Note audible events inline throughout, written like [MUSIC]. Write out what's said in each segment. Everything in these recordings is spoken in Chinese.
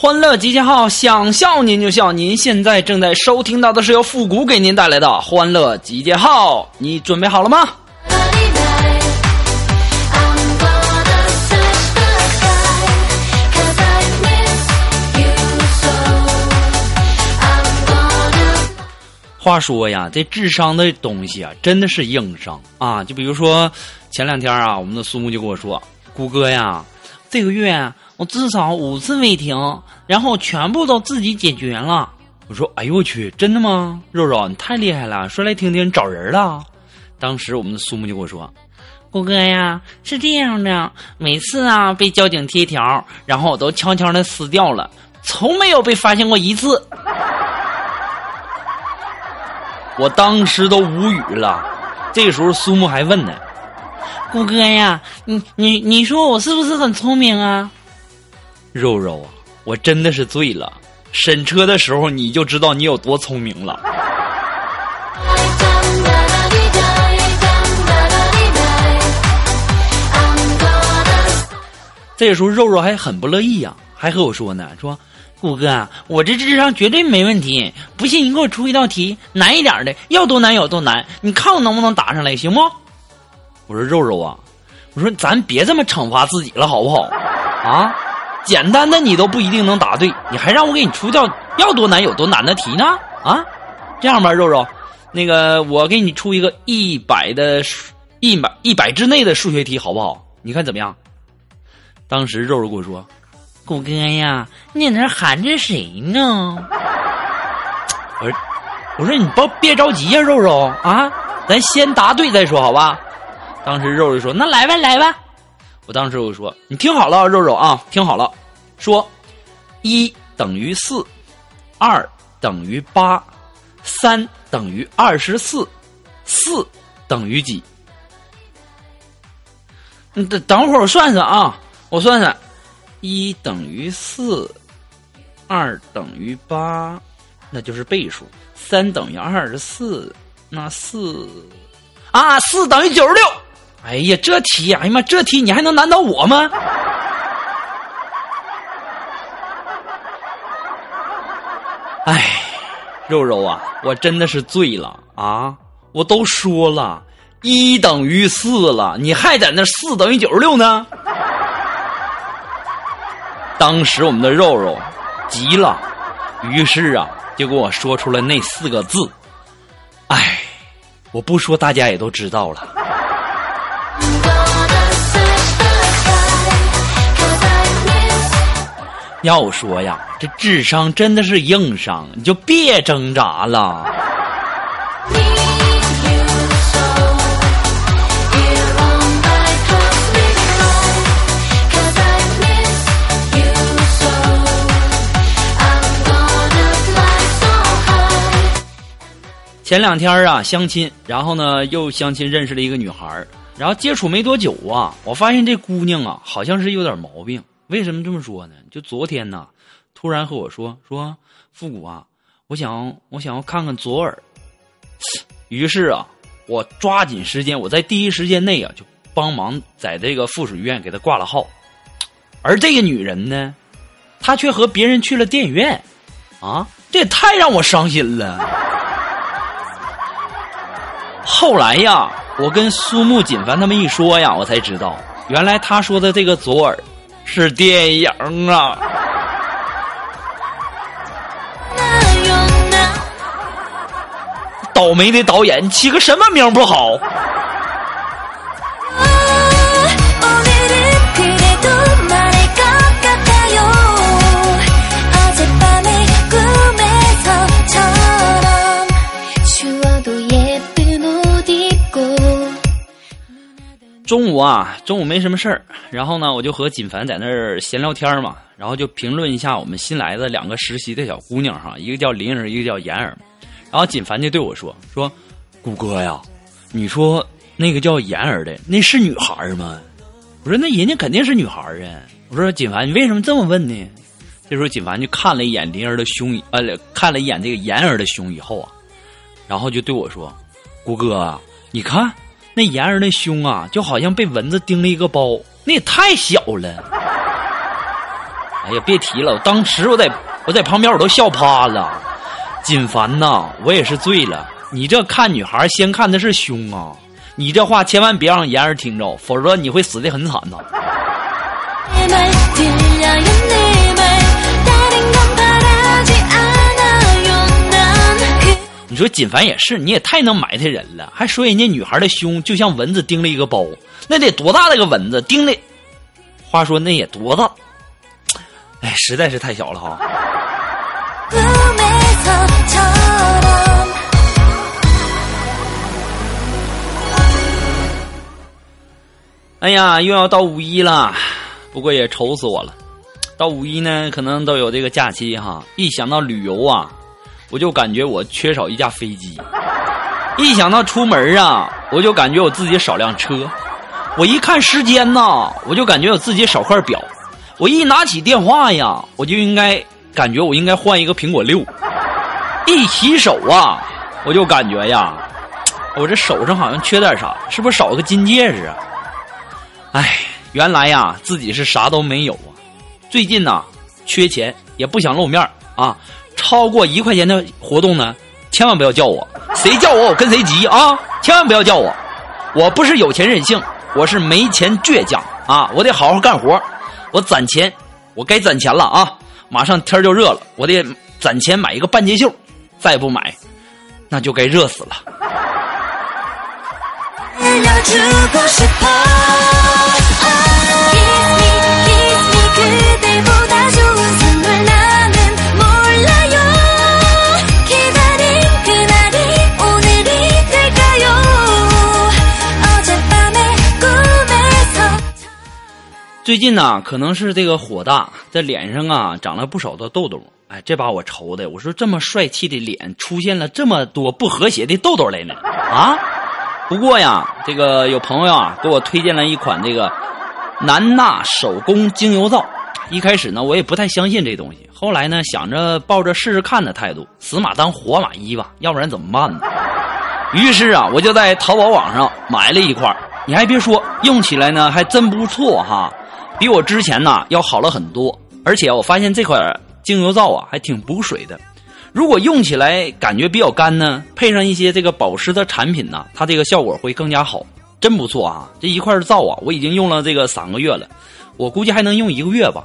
欢乐集结号，想笑您就笑。您现在正在收听到的是由复古给您带来的欢乐集结号，你准备好了吗？话说呀，这智商的东西啊，真的是硬伤啊！就比如说前两天啊，我们的苏木就跟我说：“谷歌呀，这个月。”我至少五次违停，然后全部都自己解决了。我说：“哎呦我去，真的吗？肉肉，你太厉害了！说来听听，找人了。”当时我们的苏木就跟我说：“谷歌呀，是这样的，每次啊被交警贴条，然后我都悄悄的撕掉了，从没有被发现过一次。[LAUGHS] ”我当时都无语了。这个时候苏木还问呢：“谷歌呀，你你你说我是不是很聪明啊？”肉肉啊，我真的是醉了。审车的时候你就知道你有多聪明了。这个时候肉肉还很不乐意呀，还和我说呢，说：“谷哥，我这智商绝对没问题，不信你给我出一道题，难一点的，要多难有多难，你看我能不能答上来，行不？”我说：“肉肉啊，我说咱别这么惩罚自己了，好不好？啊？”简单的你都不一定能答对，你还让我给你出叫要多难有多难的题呢？啊，这样吧，肉肉，那个我给你出一个一百的数一百一百之内的数学题，好不好？你看怎么样？当时肉肉跟我说：“谷哥呀，你那含着谁呢？”我说：“我说你别别着急呀，肉肉啊，咱先答对再说，好吧？”当时肉肉说：“那来吧，来吧。”我当时我就说：“你听好了，肉肉啊，听好了，说，一等于四，二等于八，三等于二十四，四等于几？你等等会儿我算算啊，我算算，一等于四，二等于八，那就是倍数；三等于二十四，那四啊，四等于九十六。”哎呀，这题，哎呀妈，这题你还能难倒我吗？哎，肉肉啊，我真的是醉了啊！我都说了，一等于四了，你还在那四等于九十六呢？当时我们的肉肉急了，于是啊，就跟我说出了那四个字。哎，我不说，大家也都知道了。要说呀，这智商真的是硬伤，你就别挣扎了。前两天啊，相亲，然后呢又相亲认识了一个女孩然后接触没多久啊，我发现这姑娘啊，好像是有点毛病。为什么这么说呢？就昨天呢，突然和我说说复古啊，我想我想要看看左耳。于是啊，我抓紧时间，我在第一时间内啊，就帮忙在这个附属医院给他挂了号。而这个女人呢，她却和别人去了电影院，啊，这也太让我伤心了。后来呀，我跟苏木锦凡他们一说呀，我才知道，原来他说的这个左耳。是电影啊！倒霉的导演，起个什么名不好？中午啊，中午没什么事儿，然后呢，我就和锦凡在那儿闲聊天嘛，然后就评论一下我们新来的两个实习的小姑娘哈，一个叫林儿，一个叫妍儿。然后锦凡就对我说：“说，谷哥呀，你说那个叫妍儿的，那是女孩吗？”我说：“那人家肯定是女孩啊。”我说：“锦凡，你为什么这么问呢？”这时候锦凡就看了一眼林儿的胸，呃，看了一眼这个妍儿的胸以后啊，然后就对我说：“谷哥，你看。”那妍儿那胸啊，就好像被蚊子叮了一个包，那也太小了。哎呀，别提了，当时我在我在旁边我都笑趴了。锦凡呐，我也是醉了。你这看女孩先看的是胸啊，你这话千万别让妍儿听着，否则你会死的很惨呐。你你说锦凡也是，你也太能埋汰人了，还说人家女孩的胸就像蚊子叮了一个包，那得多大的个蚊子叮的？话说那也多大？哎，实在是太小了哈。哎呀，又要到五一了，不过也愁死我了。到五一呢，可能都有这个假期哈，一想到旅游啊。我就感觉我缺少一架飞机，一想到出门啊，我就感觉我自己少辆车。我一看时间呐，我就感觉我自己少块表。我一拿起电话呀，我就应该感觉我应该换一个苹果六。一洗手啊，我就感觉呀，我这手上好像缺点啥，是不是少个金戒指啊？哎，原来呀，自己是啥都没有啊。最近呐，缺钱，也不想露面啊。超过一块钱的活动呢，千万不要叫我，谁叫我我跟谁急啊！千万不要叫我，我不是有钱任性，我是没钱倔强啊！我得好好干活，我攒钱，我该攒钱了啊！马上天就热了，我得攒钱买一个半截袖，再不买，那就该热死了。最近呢，可能是这个火大，在脸上啊长了不少的痘痘。哎，这把我愁的，我说这么帅气的脸，出现了这么多不和谐的痘痘来呢？啊！不过呀，这个有朋友啊给我推荐了一款这个南娜手工精油皂。一开始呢，我也不太相信这东西，后来呢，想着抱着试试看的态度，死马当活马医吧，要不然怎么办呢？于是啊，我就在淘宝网上买了一块。你还别说，用起来呢还真不错哈。比我之前呢要好了很多，而且我发现这款精油皂啊还挺补水的。如果用起来感觉比较干呢，配上一些这个保湿的产品呢，它这个效果会更加好，真不错啊！这一块皂啊，我已经用了这个三个月了，我估计还能用一个月吧，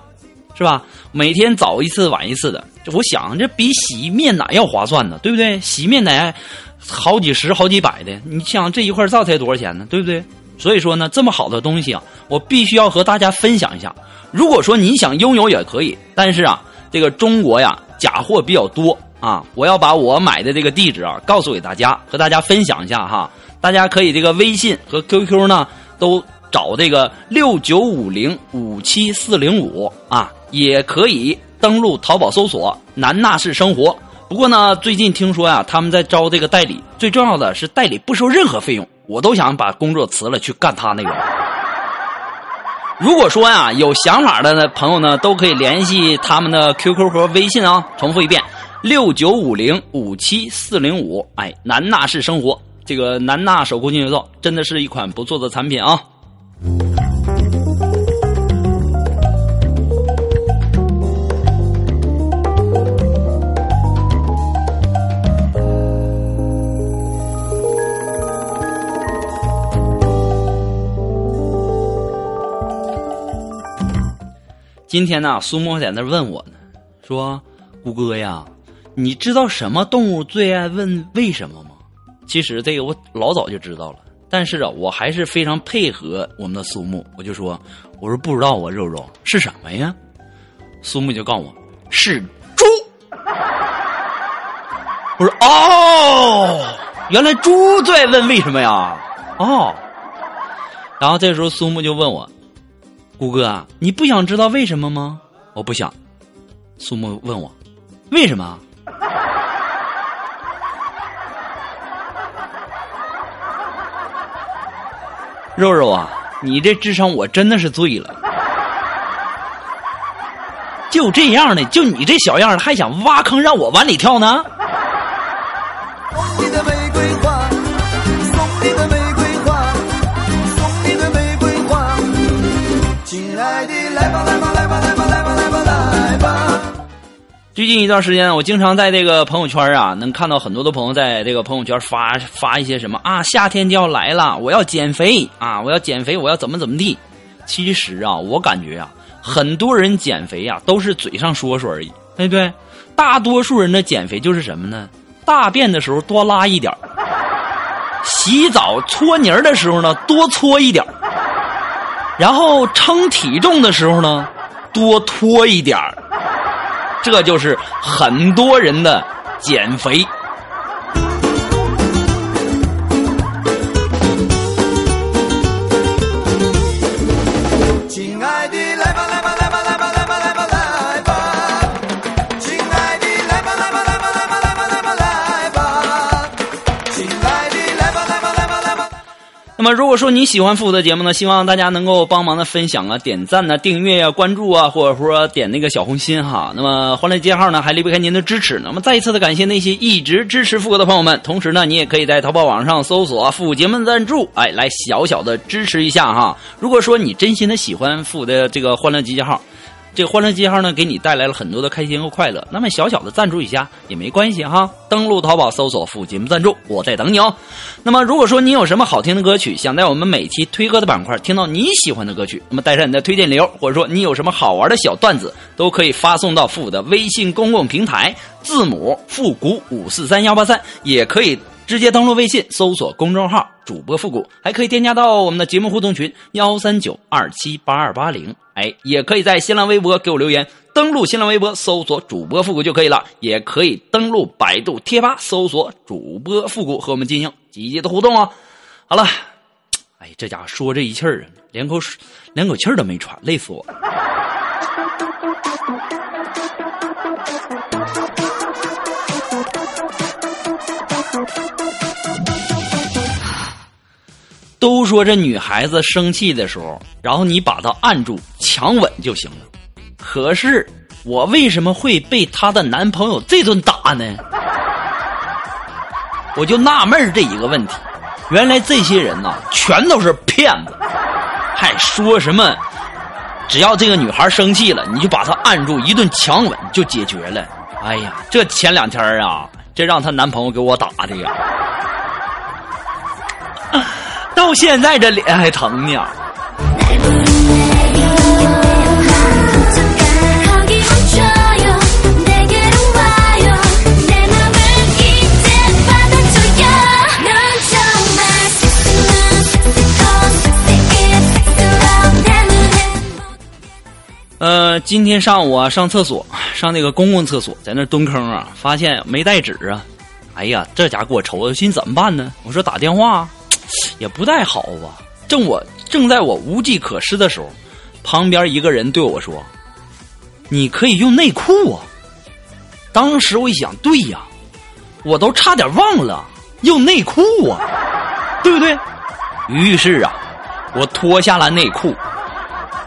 是吧？每天早一次晚一次的，我想这比洗面奶要划算呢，对不对？洗面奶好几十好几百的，你想这一块皂才多少钱呢？对不对？所以说呢，这么好的东西啊，我必须要和大家分享一下。如果说你想拥有也可以，但是啊，这个中国呀假货比较多啊，我要把我买的这个地址啊告诉给大家，和大家分享一下哈。大家可以这个微信和 QQ 呢都找这个六九五零五七四零五啊，也可以登录淘宝搜索南纳式生活。不过呢，最近听说呀，他们在招这个代理，最重要的是代理不收任何费用。我都想把工作辞了去干他那个。如果说呀有想法的呢朋友呢，都可以联系他们的 QQ 和微信啊。重复一遍：六九五零五七四零五。哎，南纳式生活，这个南纳手工精油皂真的是一款不错的产品啊。今天呢，苏沫在那问我呢，说：“谷哥呀，你知道什么动物最爱问为什么吗？”其实这个我老早就知道了，但是啊，我还是非常配合我们的苏木，我就说，我说不知道啊，肉肉是什么呀？苏木就告诉我是猪。我说哦，原来猪最爱问为什么呀？哦，然后这时候苏木就问我，谷哥，你不想知道为什么吗？我不想。苏木问我，为什么？肉肉啊，你这智商我真的是醉了。就这样的，就你这小样还想挖坑让我往里跳呢？送你的玫瑰花，送你的玫最近一段时间，我经常在这个朋友圈啊，能看到很多的朋友在这个朋友圈发发一些什么啊，夏天就要来了，我要减肥啊，我要减肥，我要怎么怎么地。其实啊，我感觉啊，很多人减肥啊都是嘴上说说而已，对不对？大多数人的减肥就是什么呢？大便的时候多拉一点洗澡搓泥儿的时候呢多搓一点然后称体重的时候呢多拖一点儿。这就是很多人的减肥。那么，如果说你喜欢复古的节目呢，希望大家能够帮忙的分享啊、点赞啊、订阅啊、关注啊，或者说点那个小红心哈。那么，欢乐街号呢还离不开您的支持。那么，再一次的感谢那些一直支持复古的朋友们。同时呢，你也可以在淘宝网上搜索“复古节目赞助”，哎，来小小的支持一下哈。如果说你真心的喜欢复古的这个欢乐集结号。这个欢乐记号呢，给你带来了很多的开心和快乐。那么小小的赞助一下也没关系哈。登录淘宝搜索“复节目赞助”，我在等你哦。那么如果说你有什么好听的歌曲，想在我们每期推歌的板块听到你喜欢的歌曲，那么带上你的推荐理由，或者说你有什么好玩的小段子，都可以发送到复古的微信公共平台，字母复古五四三幺八三，也可以。直接登录微信，搜索公众号“主播复古”，还可以添加到我们的节目互动群幺三九二七八二八零。哎，也可以在新浪微博给我留言。登录新浪微博搜索“主播复古”就可以了，也可以登录百度贴吧搜索“主播复古”和我们进行积极的互动哦。好了，哎，这家伙说这一气儿啊，连口水连口气儿都没喘，累死我了。都说这女孩子生气的时候，然后你把她按住、强吻就行了。可是我为什么会被她的男朋友这顿打呢？我就纳闷这一个问题。原来这些人呐，全都是骗子，还说什么只要这个女孩生气了，你就把她按住，一顿强吻就解决了。哎呀，这前两天啊，这让她男朋友给我打的呀。到现在这脸还疼呢。呃，今天上午啊，上厕所，上那个公共厕所，在那蹲坑啊，发现没带纸啊，哎呀，这家给我愁的，心怎么办呢？我说打电话。也不太好吧。正我正在我无计可施的时候，旁边一个人对我说：“你可以用内裤啊。”当时我一想，对呀，我都差点忘了用内裤啊，对不对？于是啊，我脱下了内裤，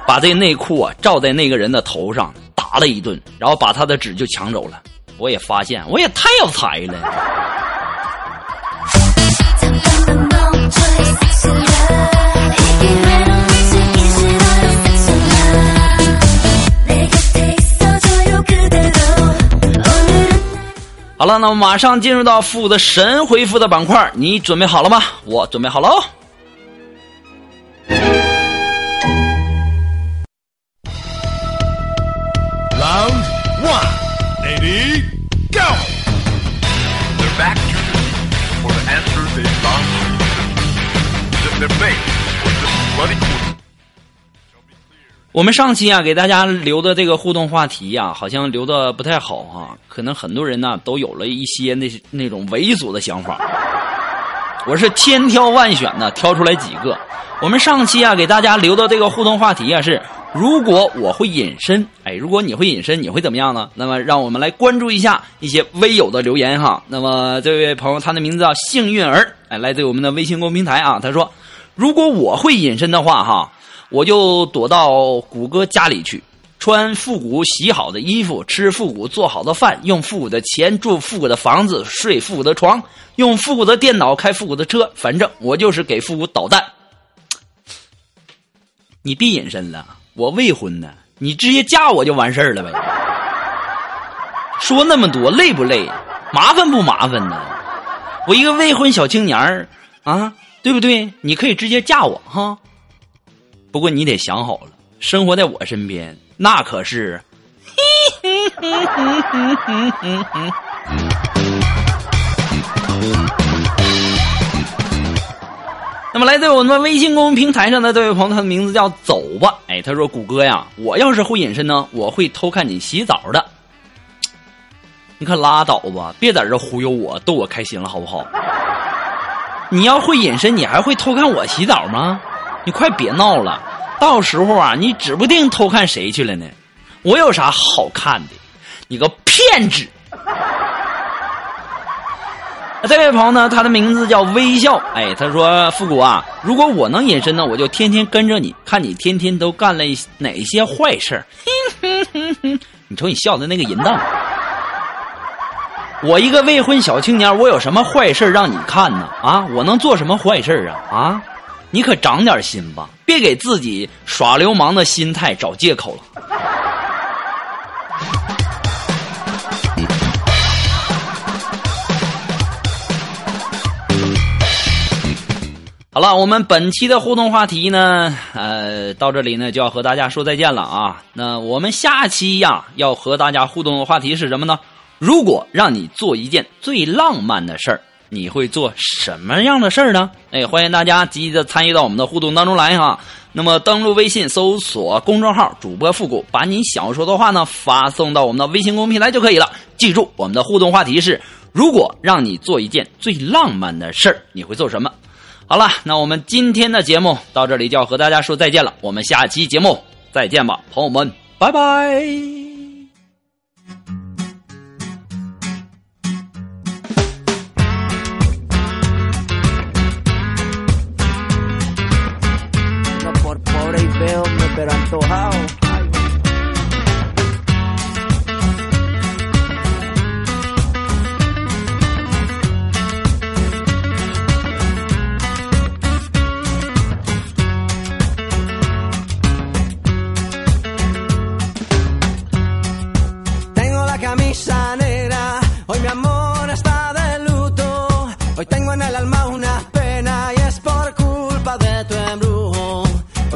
把这内裤啊罩在那个人的头上打了一顿，然后把他的纸就抢走了。我也发现，我也太有才了。好了，那么马上进入到负的神回复的板块，你准备好了吗？我准备好了。哦我们上期啊给大家留的这个互动话题呀好像留的不太好啊可能很多人呢都有了一些那那种猥琐的想法。我是千挑万选的挑出来几个。我们上期啊给大家留的这个互动话题啊是如果我会隐身哎如果你会隐身你会怎么样呢？那么让我们来关注一下一些微友的留言哈。那么这位朋友他的名字叫幸运儿哎来自我们的微信公众平台啊他说如果我会隐身的话哈。我就躲到谷歌家里去，穿复古洗好的衣服，吃复古做好的饭，用复古的钱住复古的房子，睡复古的床，用复古的电脑开复古的车，反正我就是给复古捣蛋。[TSK] 你别隐身了，我未婚呢，你直接嫁我就完事儿了呗。[LAUGHS] 说那么多累不累？麻烦不麻烦呢？我一个未婚小青年儿啊，对不对？你可以直接嫁我哈。不过你得想好了，生活在我身边，那可是。[LAUGHS] 那么来自我们微信公众平台上的这位朋友，他的名字叫走吧。哎，他说：“谷歌呀，我要是会隐身呢，我会偷看你洗澡的。你可拉倒吧，别在这忽悠我，逗我开心了，好不好？你要会隐身，你还会偷看我洗澡吗？”你快别闹了，到时候啊，你指不定偷看谁去了呢。我有啥好看的？你个骗子！这位朋友呢，他的名字叫微笑。哎，他说：“复古啊，如果我能隐身呢，我就天天跟着你，看你天天都干了哪些坏事儿 [LAUGHS] 你瞅你笑的那个淫荡！我一个未婚小青年，我有什么坏事让你看呢？啊，我能做什么坏事啊？啊？你可长点心吧，别给自己耍流氓的心态找借口了。好了，我们本期的互动话题呢，呃，到这里呢就要和大家说再见了啊。那我们下期呀要和大家互动的话题是什么呢？如果让你做一件最浪漫的事儿。你会做什么样的事儿呢？哎，欢迎大家积极的参与到我们的互动当中来哈。那么登录微信搜索公众号“主播复古”，把你想要说的话呢发送到我们的微信公众平台就可以了。记住，我们的互动话题是：如果让你做一件最浪漫的事儿，你会做什么？好了，那我们今天的节目到这里就要和大家说再见了。我们下期节目再见吧，朋友们，拜拜。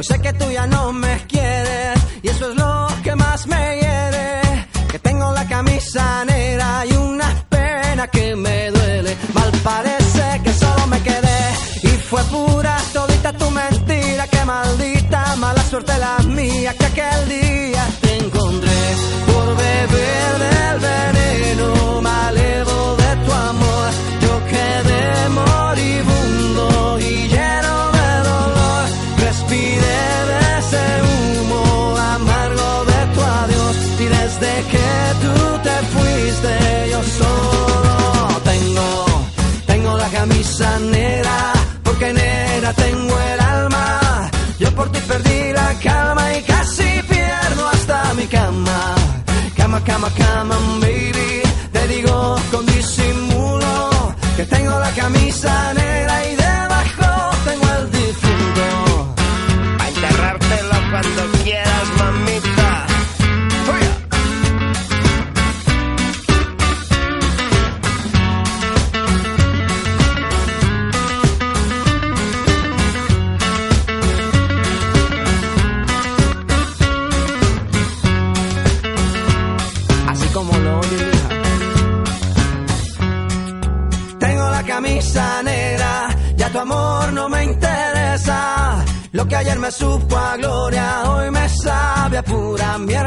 Hoy sé que tú ya no me pura todita tu mentira. Que maldita mala suerte la mía que aquel día te encontré por beber del veneno malevo de tu amor. Yo quedé moribundo y lleno de dolor. Respiré de ese humo amargo de tu adiós y desde que tú te fuiste yo soy camisa negra, tengo el alma. Yo por ti perdí la calma y casi pierdo hasta mi cama. Cama, cama, cama, baby. Te digo con disimulo que tengo la camisa negra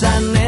pasan